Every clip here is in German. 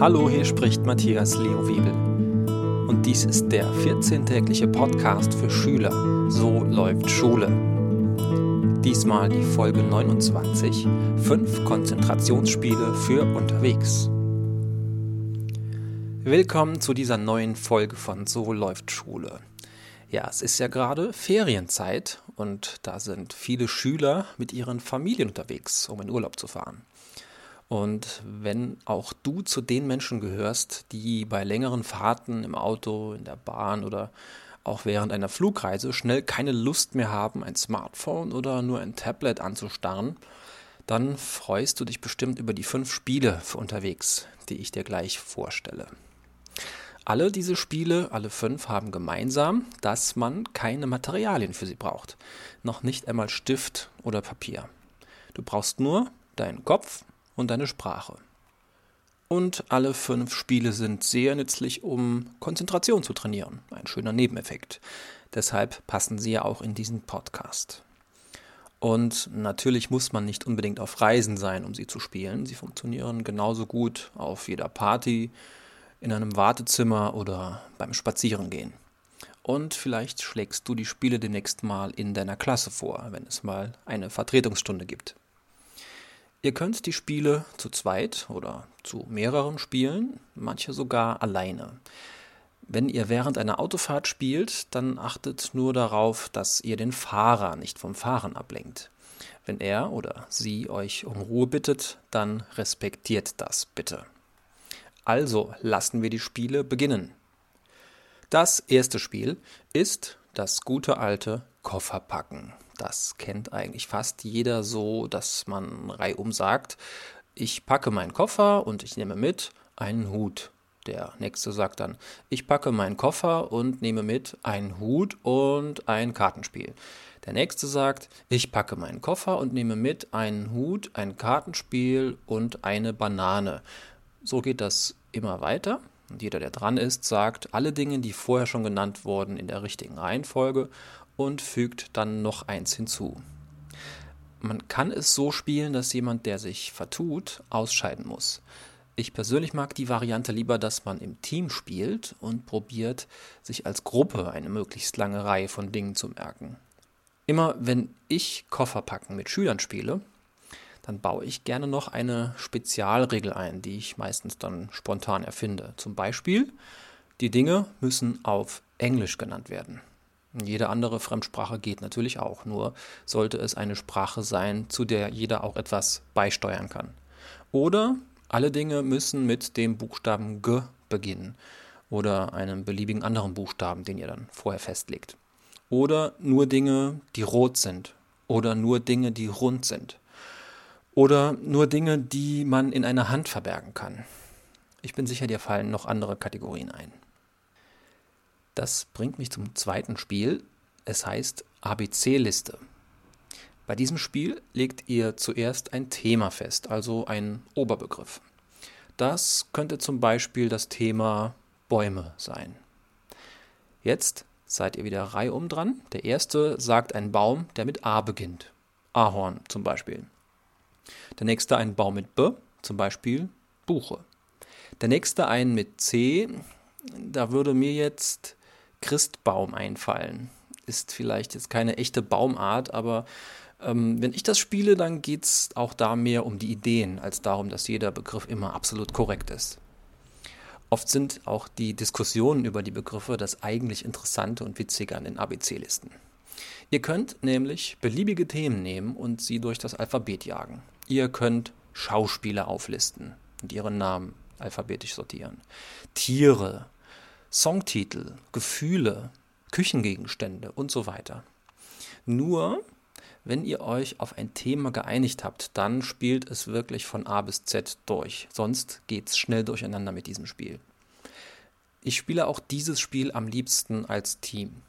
Hallo, hier spricht Matthias Leo Wiebel. Und dies ist der 14-tägliche Podcast für Schüler. So läuft Schule. Diesmal die Folge 29, 5 Konzentrationsspiele für unterwegs. Willkommen zu dieser neuen Folge von So läuft Schule. Ja, es ist ja gerade Ferienzeit und da sind viele Schüler mit ihren Familien unterwegs, um in Urlaub zu fahren. Und wenn auch du zu den Menschen gehörst, die bei längeren Fahrten im Auto, in der Bahn oder auch während einer Flugreise schnell keine Lust mehr haben, ein Smartphone oder nur ein Tablet anzustarren, dann freust du dich bestimmt über die fünf Spiele für unterwegs, die ich dir gleich vorstelle. Alle diese Spiele, alle fünf, haben gemeinsam, dass man keine Materialien für sie braucht. Noch nicht einmal Stift oder Papier. Du brauchst nur deinen Kopf, und deine Sprache. Und alle fünf Spiele sind sehr nützlich, um Konzentration zu trainieren. Ein schöner Nebeneffekt. Deshalb passen sie ja auch in diesen Podcast. Und natürlich muss man nicht unbedingt auf Reisen sein, um sie zu spielen. Sie funktionieren genauso gut auf jeder Party, in einem Wartezimmer oder beim Spazierengehen. Und vielleicht schlägst du die Spiele demnächst mal in deiner Klasse vor, wenn es mal eine Vertretungsstunde gibt. Ihr könnt die Spiele zu zweit oder zu mehreren spielen, manche sogar alleine. Wenn ihr während einer Autofahrt spielt, dann achtet nur darauf, dass ihr den Fahrer nicht vom Fahren ablenkt. Wenn er oder sie euch um Ruhe bittet, dann respektiert das bitte. Also lassen wir die Spiele beginnen. Das erste Spiel ist das gute alte Kofferpacken. Das kennt eigentlich fast jeder so, dass man reihum sagt, ich packe meinen Koffer und ich nehme mit einen Hut. Der nächste sagt dann, ich packe meinen Koffer und nehme mit einen Hut und ein Kartenspiel. Der nächste sagt, ich packe meinen Koffer und nehme mit einen Hut, ein Kartenspiel und eine Banane. So geht das immer weiter. Und jeder, der dran ist, sagt alle Dinge, die vorher schon genannt wurden, in der richtigen Reihenfolge und fügt dann noch eins hinzu. Man kann es so spielen, dass jemand, der sich vertut, ausscheiden muss. Ich persönlich mag die Variante lieber, dass man im Team spielt und probiert, sich als Gruppe eine möglichst lange Reihe von Dingen zu merken. Immer wenn ich Kofferpacken mit Schülern spiele, dann baue ich gerne noch eine Spezialregel ein, die ich meistens dann spontan erfinde. Zum Beispiel, die Dinge müssen auf Englisch genannt werden. Jede andere Fremdsprache geht natürlich auch, nur sollte es eine Sprache sein, zu der jeder auch etwas beisteuern kann. Oder alle Dinge müssen mit dem Buchstaben G beginnen oder einem beliebigen anderen Buchstaben, den ihr dann vorher festlegt. Oder nur Dinge, die rot sind oder nur Dinge, die rund sind. Oder nur Dinge, die man in einer Hand verbergen kann. Ich bin sicher, dir fallen noch andere Kategorien ein. Das bringt mich zum zweiten Spiel. Es heißt ABC-Liste. Bei diesem Spiel legt ihr zuerst ein Thema fest, also einen Oberbegriff. Das könnte zum Beispiel das Thema Bäume sein. Jetzt seid ihr wieder reihum dran. Der erste sagt einen Baum, der mit A beginnt. Ahorn zum Beispiel. Der nächste ein Baum mit B, zum Beispiel Buche. Der nächste einen mit C, da würde mir jetzt Christbaum einfallen. Ist vielleicht jetzt keine echte Baumart, aber ähm, wenn ich das spiele, dann geht es auch da mehr um die Ideen, als darum, dass jeder Begriff immer absolut korrekt ist. Oft sind auch die Diskussionen über die Begriffe das eigentlich Interessante und Witzige an den ABC-Listen. Ihr könnt nämlich beliebige Themen nehmen und sie durch das Alphabet jagen. Ihr könnt Schauspieler auflisten und ihren Namen alphabetisch sortieren. Tiere, Songtitel, Gefühle, Küchengegenstände und so weiter. Nur, wenn ihr euch auf ein Thema geeinigt habt, dann spielt es wirklich von A bis Z durch. Sonst geht es schnell durcheinander mit diesem Spiel. Ich spiele auch dieses Spiel am liebsten als Team.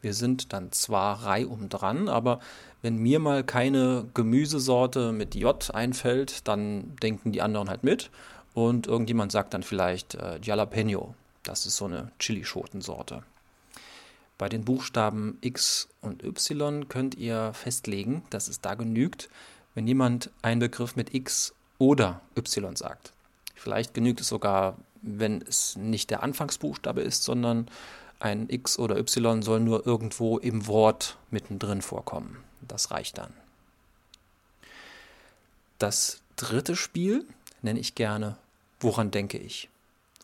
Wir sind dann zwar reihum dran, aber wenn mir mal keine Gemüsesorte mit J einfällt, dann denken die anderen halt mit und irgendjemand sagt dann vielleicht äh, Jalapeno das ist so eine Chilischotensorte. Bei den Buchstaben X und Y könnt ihr festlegen, dass es da genügt, wenn jemand einen Begriff mit X oder Y sagt. Vielleicht genügt es sogar, wenn es nicht der Anfangsbuchstabe ist, sondern ein X oder Y soll nur irgendwo im Wort mittendrin vorkommen. Das reicht dann. Das dritte Spiel nenne ich gerne Woran denke ich?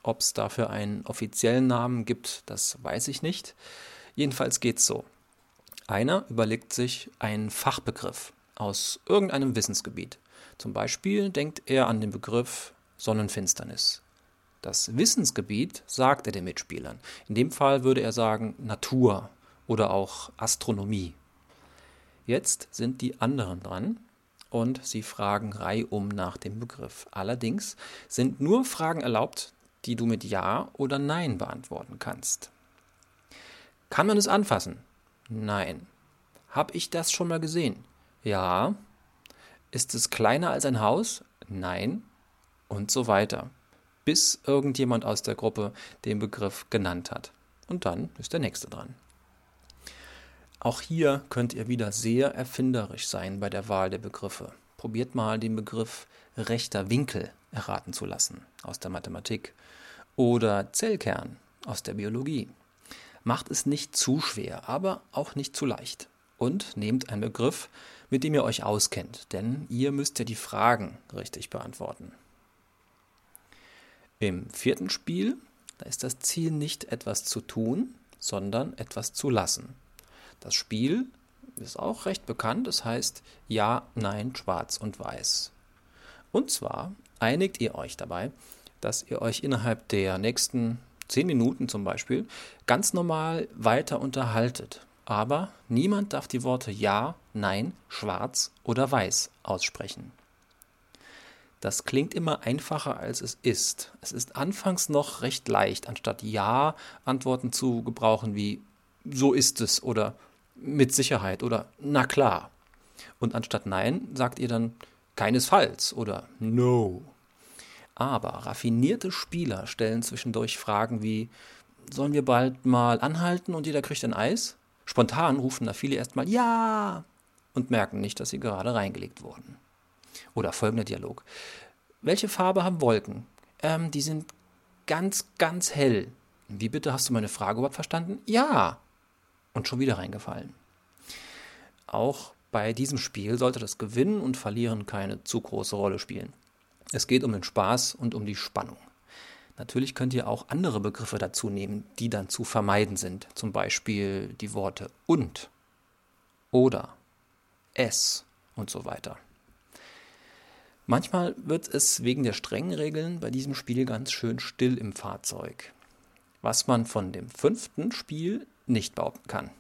Ob es dafür einen offiziellen Namen gibt, das weiß ich nicht. Jedenfalls geht es so. Einer überlegt sich einen Fachbegriff aus irgendeinem Wissensgebiet. Zum Beispiel denkt er an den Begriff Sonnenfinsternis. Das Wissensgebiet sagt er den Mitspielern. In dem Fall würde er sagen Natur oder auch Astronomie. Jetzt sind die anderen dran und sie fragen reihum nach dem Begriff. Allerdings sind nur Fragen erlaubt, die du mit Ja oder Nein beantworten kannst. Kann man es anfassen? Nein. Hab ich das schon mal gesehen? Ja. Ist es kleiner als ein Haus? Nein. Und so weiter. Bis irgendjemand aus der Gruppe den Begriff genannt hat. Und dann ist der nächste dran. Auch hier könnt ihr wieder sehr erfinderisch sein bei der Wahl der Begriffe. Probiert mal den Begriff rechter Winkel erraten zu lassen aus der Mathematik oder Zellkern aus der Biologie. Macht es nicht zu schwer, aber auch nicht zu leicht. Und nehmt einen Begriff, mit dem ihr euch auskennt, denn ihr müsst ja die Fragen richtig beantworten. Im vierten Spiel, da ist das Ziel nicht etwas zu tun, sondern etwas zu lassen. Das Spiel ist auch recht bekannt. Es heißt Ja, Nein, Schwarz und Weiß. Und zwar einigt ihr euch dabei, dass ihr euch innerhalb der nächsten zehn Minuten zum Beispiel ganz normal weiter unterhaltet. Aber niemand darf die Worte Ja, Nein, Schwarz oder Weiß aussprechen. Das klingt immer einfacher, als es ist. Es ist anfangs noch recht leicht, anstatt Ja Antworten zu gebrauchen wie so ist es oder mit Sicherheit oder na klar. Und anstatt nein sagt ihr dann keinesfalls oder no. Aber raffinierte Spieler stellen zwischendurch Fragen wie sollen wir bald mal anhalten und jeder kriegt ein Eis? Spontan rufen da viele erstmal ja und merken nicht, dass sie gerade reingelegt wurden. Oder folgender Dialog. Welche Farbe haben Wolken? Ähm, die sind ganz, ganz hell. Wie bitte hast du meine Frage überhaupt verstanden? Ja und schon wieder reingefallen. Auch bei diesem Spiel sollte das Gewinnen und Verlieren keine zu große Rolle spielen. Es geht um den Spaß und um die Spannung. Natürlich könnt ihr auch andere Begriffe dazu nehmen, die dann zu vermeiden sind. Zum Beispiel die Worte und, oder, es und so weiter. Manchmal wird es wegen der strengen Regeln bei diesem Spiel ganz schön still im Fahrzeug. Was man von dem fünften Spiel nicht behaupten kann.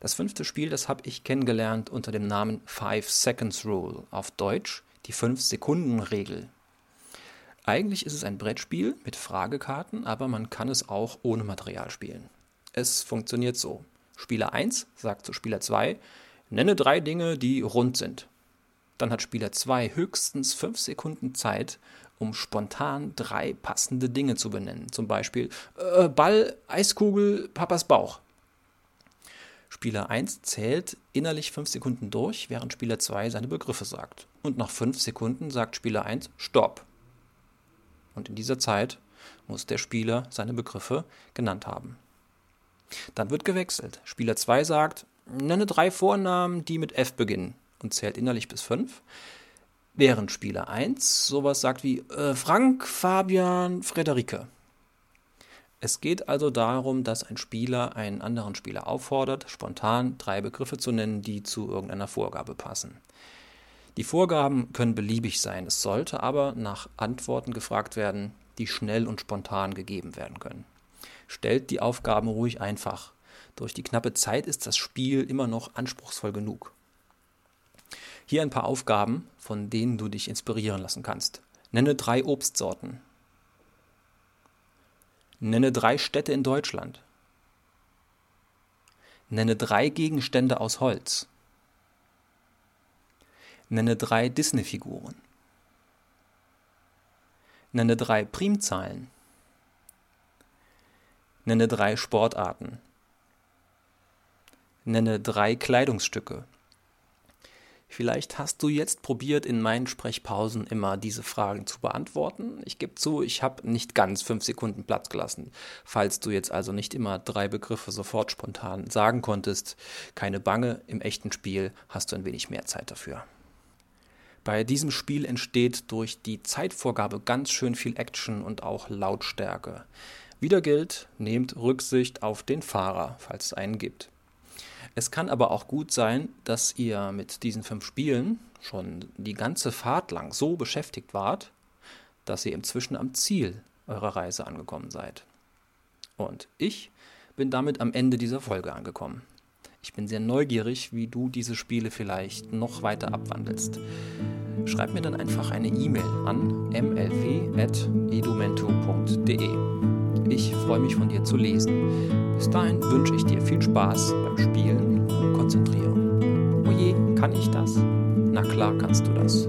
Das fünfte Spiel, das habe ich kennengelernt unter dem Namen Five Seconds Rule, auf Deutsch die 5-Sekunden-Regel. Eigentlich ist es ein Brettspiel mit Fragekarten, aber man kann es auch ohne Material spielen. Es funktioniert so. Spieler 1 sagt zu Spieler 2, nenne drei Dinge, die rund sind. Dann hat Spieler 2 höchstens 5 Sekunden Zeit, um spontan drei passende Dinge zu benennen. Zum Beispiel äh, Ball, Eiskugel, Papas Bauch. Spieler 1 zählt innerlich 5 Sekunden durch, während Spieler 2 seine Begriffe sagt. Und nach 5 Sekunden sagt Spieler 1 Stopp. Und in dieser Zeit muss der Spieler seine Begriffe genannt haben. Dann wird gewechselt. Spieler 2 sagt, nenne drei Vornamen, die mit F beginnen und zählt innerlich bis 5. Während Spieler 1 sowas sagt wie äh, Frank, Fabian, Frederike. Es geht also darum, dass ein Spieler einen anderen Spieler auffordert, spontan drei Begriffe zu nennen, die zu irgendeiner Vorgabe passen. Die Vorgaben können beliebig sein, es sollte aber nach Antworten gefragt werden, die schnell und spontan gegeben werden können. Stellt die Aufgaben ruhig einfach. Durch die knappe Zeit ist das Spiel immer noch anspruchsvoll genug. Hier ein paar Aufgaben, von denen du dich inspirieren lassen kannst. Nenne drei Obstsorten. Nenne drei Städte in Deutschland. Nenne drei Gegenstände aus Holz. Nenne drei Disney-Figuren. Nenne drei Primzahlen. Nenne drei Sportarten. Nenne drei Kleidungsstücke. Vielleicht hast du jetzt probiert, in meinen Sprechpausen immer diese Fragen zu beantworten. Ich gebe zu, ich habe nicht ganz fünf Sekunden Platz gelassen. Falls du jetzt also nicht immer drei Begriffe sofort spontan sagen konntest, keine Bange, im echten Spiel hast du ein wenig mehr Zeit dafür. Bei diesem Spiel entsteht durch die Zeitvorgabe ganz schön viel Action und auch Lautstärke. Wieder gilt, nehmt Rücksicht auf den Fahrer, falls es einen gibt. Es kann aber auch gut sein, dass ihr mit diesen fünf Spielen schon die ganze Fahrt lang so beschäftigt wart, dass ihr inzwischen am Ziel eurer Reise angekommen seid. Und ich bin damit am Ende dieser Folge angekommen. Ich bin sehr neugierig, wie du diese Spiele vielleicht noch weiter abwandelst. Schreib mir dann einfach eine E-Mail an mlv.edumento.de. Ich freue mich von dir zu lesen. Bis dahin wünsche ich dir viel Spaß beim Spielen und Konzentrieren. Oje, kann ich das? Na klar kannst du das.